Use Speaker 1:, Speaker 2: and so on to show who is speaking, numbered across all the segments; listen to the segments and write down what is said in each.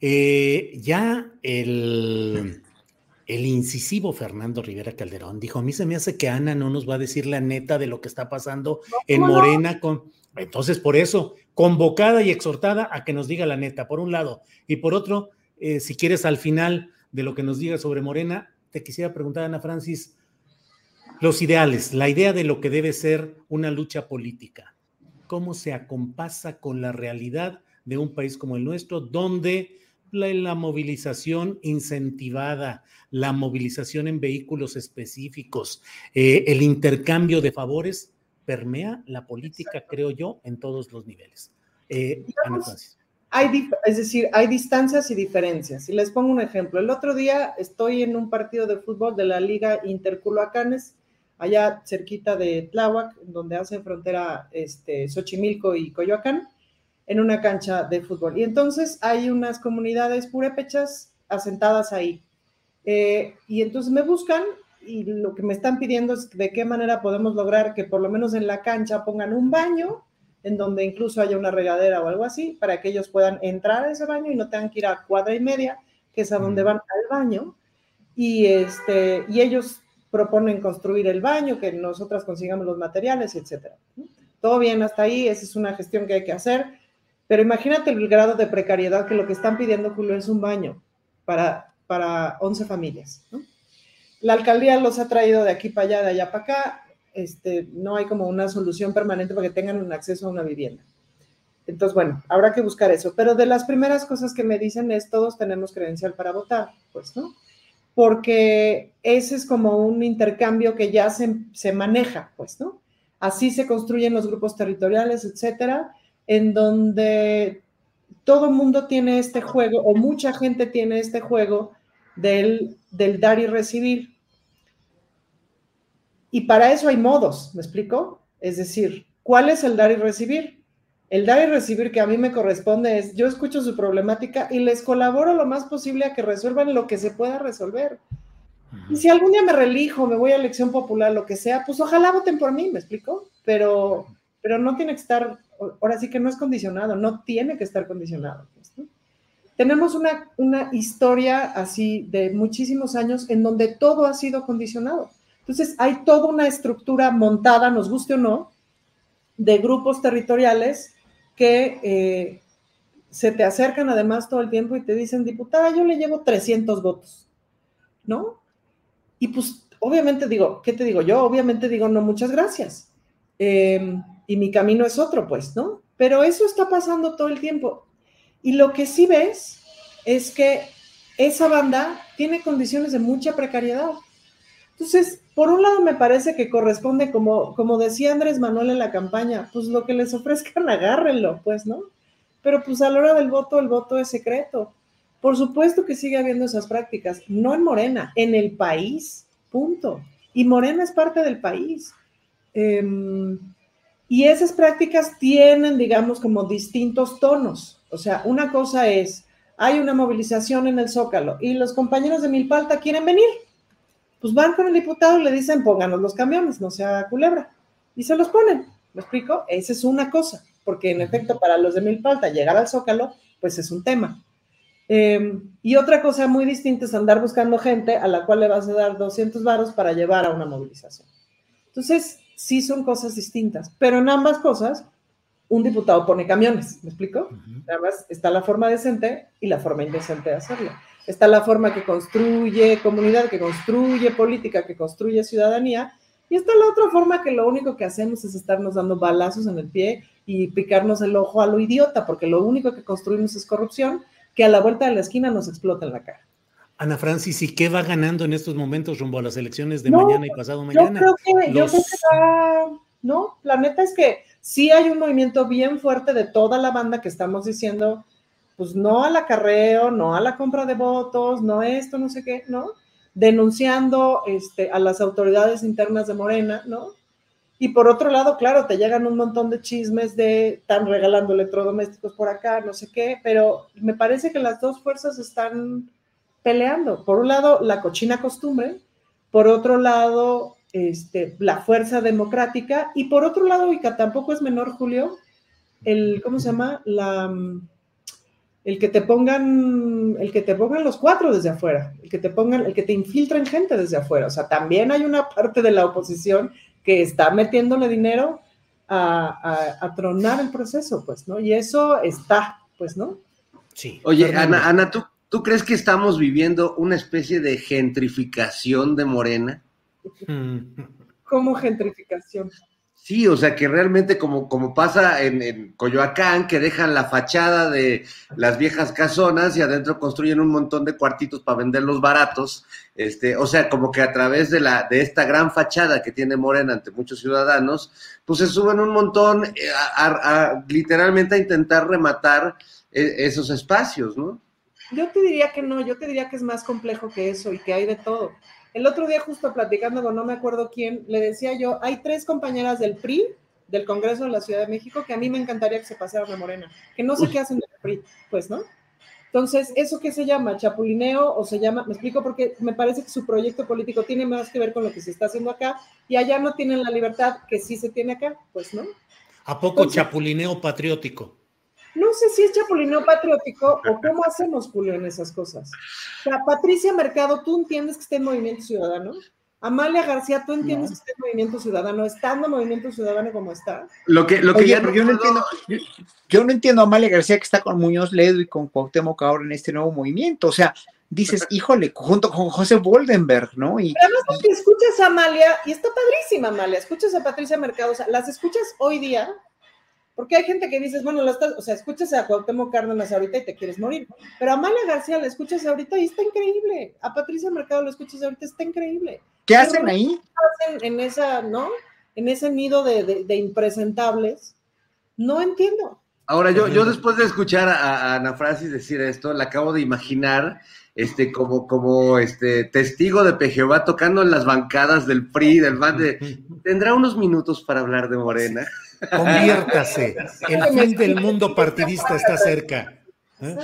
Speaker 1: eh, ya el, el incisivo Fernando Rivera Calderón dijo, a mí se me hace que Ana no nos va a decir la neta de lo que está pasando en Morena con... Entonces, por eso, convocada y exhortada a que nos diga la neta, por un lado. Y por otro, eh, si quieres al final de lo que nos diga sobre Morena, te quisiera preguntar, Ana Francis, los ideales, la idea de lo que debe ser una lucha política. ¿Cómo se acompasa con la realidad de un país como el nuestro, donde la, la, movilización incentivada, la movilización en vehículos específicos, eh, el intercambio de favores, permea la política, Exacto. creo yo, en todos los niveles. Eh.
Speaker 2: Hay, es decir, hay distancias y diferencias. Y les pongo un ejemplo. El otro día estoy en un partido de fútbol de la Liga Interculoacanes, allá cerquita de Tláhuac, donde hacen frontera este, Xochimilco y Coyoacán en una cancha de fútbol. Y entonces hay unas comunidades purépechas asentadas ahí. Eh, y entonces me buscan y lo que me están pidiendo es de qué manera podemos lograr que por lo menos en la cancha pongan un baño en donde incluso haya una regadera o algo así, para que ellos puedan entrar a ese baño y no tengan que ir a cuadra y media, que es a donde van al baño. Y, este, y ellos proponen construir el baño, que nosotras consigamos los materiales, etcétera. Todo bien hasta ahí, esa es una gestión que hay que hacer pero imagínate el grado de precariedad que lo que están pidiendo, Julio, es un baño para, para 11 familias. La alcaldía los ha traído de aquí para allá, de allá para acá. Este, no hay como una solución permanente para que tengan un acceso a una vivienda. Entonces, bueno, habrá que buscar eso. Pero de las primeras cosas que me dicen es, todos tenemos credencial para votar, pues, ¿no? Porque ese es como un intercambio que ya se, se maneja, pues, ¿no? Así se construyen los grupos territoriales, etcétera en donde todo el mundo tiene este juego, o mucha gente tiene este juego del, del, dar y recibir. Y para eso hay modos, ¿me explico? Es decir, ¿cuál es el dar y recibir? El dar y recibir que a mí me corresponde es, yo escucho su problemática y les colaboro lo más posible a que resuelvan lo que se pueda resolver. Y si algún día me relijo, me voy a elección popular, lo que sea, pues ojalá voten por mí, ¿me explico? Pero, pero no tiene que estar ahora sí que no es condicionado, no tiene que estar condicionado. Pues. Tenemos una, una historia así de muchísimos años en donde todo ha sido condicionado. Entonces, hay toda una estructura montada, nos guste o no, de grupos territoriales que eh, se te acercan además todo el tiempo y te dicen, diputada, yo le llevo 300 votos, ¿no? Y pues, obviamente digo, ¿qué te digo? Yo obviamente digo, no, muchas gracias. Eh, y mi camino es otro, pues, ¿no? Pero eso está pasando todo el tiempo. Y lo que sí ves es que esa banda tiene condiciones de mucha precariedad. Entonces, por un lado me parece que corresponde, como, como decía Andrés Manuel en la campaña, pues lo que les ofrezcan, agárrenlo, pues, ¿no? Pero pues a la hora del voto, el voto es secreto. Por supuesto que sigue habiendo esas prácticas, no en Morena, en el país, punto. Y Morena es parte del país. Eh, y esas prácticas tienen, digamos, como distintos tonos. O sea, una cosa es, hay una movilización en el Zócalo y los compañeros de Milpalta quieren venir. Pues van con el diputado y le dicen, pónganos los camiones, no sea culebra. Y se los ponen. ¿Me explico? Esa es una cosa, porque en efecto para los de Milpalta llegar al Zócalo, pues es un tema. Em, y otra cosa muy distinta es andar buscando gente a la cual le vas a dar 200 varos para llevar a una movilización. Entonces, sí son cosas distintas, pero en ambas cosas, un diputado pone camiones, ¿me explico? Además, está la forma decente y la forma indecente de hacerlo. Está la forma que construye comunidad, que construye política, que construye ciudadanía, y está la otra forma que lo único que hacemos es estarnos dando balazos en el pie y picarnos el ojo a lo idiota, porque lo único que construimos es corrupción que a la vuelta de la esquina nos explota en la cara.
Speaker 1: Ana Francis, ¿y qué va ganando en estos momentos rumbo a las elecciones de mañana y pasado mañana?
Speaker 2: Yo creo que, yo creo que va, no, la neta es que sí hay un movimiento bien fuerte de toda la banda que estamos diciendo, pues no al acarreo, no a la compra de votos, no esto, no sé qué, ¿no? Denunciando este, a las autoridades internas de Morena, ¿no? Y por otro lado, claro, te llegan un montón de chismes de están regalando electrodomésticos por acá, no sé qué, pero me parece que las dos fuerzas están peleando. Por un lado, la cochina costumbre, por otro lado, este, la fuerza democrática, y por otro lado, y que tampoco es menor, Julio, el, ¿cómo se llama? La, el que te pongan, el que te pongan los cuatro desde afuera, el que te pongan, el que te infiltren gente desde afuera. O sea, también hay una parte de la oposición que está metiéndole dinero a, tronar el proceso, pues, ¿no? Y eso está, pues, ¿no?
Speaker 3: Sí. Oye, Ana, Ana ¿tú, ¿tú crees que estamos viviendo una especie de gentrificación de Morena?
Speaker 2: ¿Cómo gentrificación?
Speaker 3: Sí, o sea que realmente como, como pasa en, Coyoacán, que dejan la fachada de las viejas casonas y adentro construyen un montón de cuartitos para venderlos baratos. Este, o sea, como que a través de la, de esta gran fachada que tiene Morena ante muchos ciudadanos, pues se suben un montón eh, a, literalmente a intentar rematar eh, esos espacios, ¿no?
Speaker 2: Yo te diría que no, yo te diría que es más complejo que eso y que hay de todo. El otro día, justo platicando con no me acuerdo quién, le decía yo, hay tres compañeras del PRI, del Congreso de la Ciudad de México, que a mí me encantaría que se pasaran a Morena, que no sé qué hacen del PRI, pues, ¿no? Entonces, ¿eso qué se llama? ¿Chapulineo o se llama? Me explico porque me parece que su proyecto político tiene más que ver con lo que se está haciendo acá y allá no tienen la libertad que sí se tiene acá, pues, ¿no?
Speaker 1: ¿A poco chapulineo patriótico?
Speaker 2: No sé si es chapulineo patriótico o cómo hacemos, Julio, en esas cosas. O sea, Patricia Mercado, ¿tú entiendes que está en Movimiento Ciudadano? Amalia García, ¿tú entiendes que está en Movimiento Ciudadano? ¿Estando Movimiento Ciudadano como está?
Speaker 4: Lo que, lo que ya yo no entiendo, yo, no entiendo a Amalia García que está con Muñoz Ledo y con Cuauhtémoc ahora en este nuevo movimiento. O sea, dices, híjole, junto con José Boldenberg, ¿no?
Speaker 2: Y, Pero además que escuchas a Amalia, y está padrísima Amalia, escuchas a Patricia Mercado, o sea, las escuchas hoy día porque hay gente que dices, bueno, o sea, escuchas a Cuauhtémoc Cárdenas ahorita y te quieres morir. Pero a Amalia García la escuchas ahorita y está increíble. A Patricia Mercado la escuchas ahorita, está increíble.
Speaker 4: ¿Qué hacen ahí?
Speaker 2: hacen en esa, ¿no? En ese nido de, impresentables. No entiendo.
Speaker 3: Ahora, yo, yo después de escuchar a, Ana Francis decir esto, la acabo de imaginar este, como, como este, testigo de PGVA tocando en las bancadas del PRI, del BAN, tendrá unos minutos para hablar de Morena.
Speaker 1: Conviértase. El fin del mundo partidista está cerca. ¿Eh?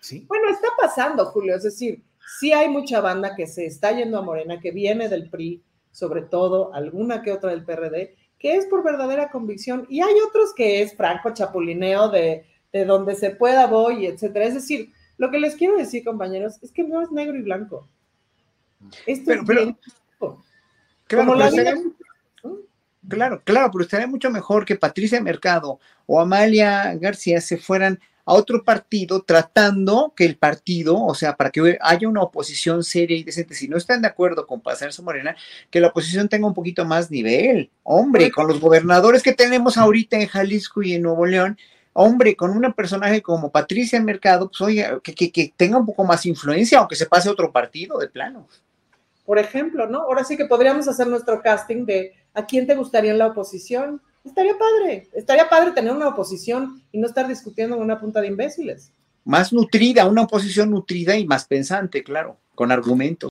Speaker 2: ¿Sí? Bueno, está pasando, Julio. Es decir, sí hay mucha banda que se está yendo a Morena, que viene del PRI, sobre todo alguna que otra del PRD, que es por verdadera convicción. Y hay otros que es franco chapulineo de, de donde se pueda voy, etcétera. Es decir, lo que les quiero decir, compañeros, es que no es negro y blanco. Esto es bien.
Speaker 4: Como la Claro, claro, pero estaría mucho mejor que Patricia Mercado o Amalia García se fueran a otro partido tratando que el partido, o sea, para que haya una oposición seria y decente, si no están de acuerdo con pasar su morena, que la oposición tenga un poquito más nivel. Hombre, con los gobernadores que tenemos ahorita en Jalisco y en Nuevo León, hombre, con un personaje como Patricia Mercado, pues oye, que, que, que tenga un poco más influencia, aunque se pase a otro partido de plano.
Speaker 2: Por ejemplo, ¿no? Ahora sí que podríamos hacer nuestro casting de ¿A quién te gustaría en la oposición? Estaría padre, estaría padre tener una oposición y no estar discutiendo en una punta de imbéciles.
Speaker 4: Más nutrida, una oposición nutrida y más pensante, claro, con argumentos.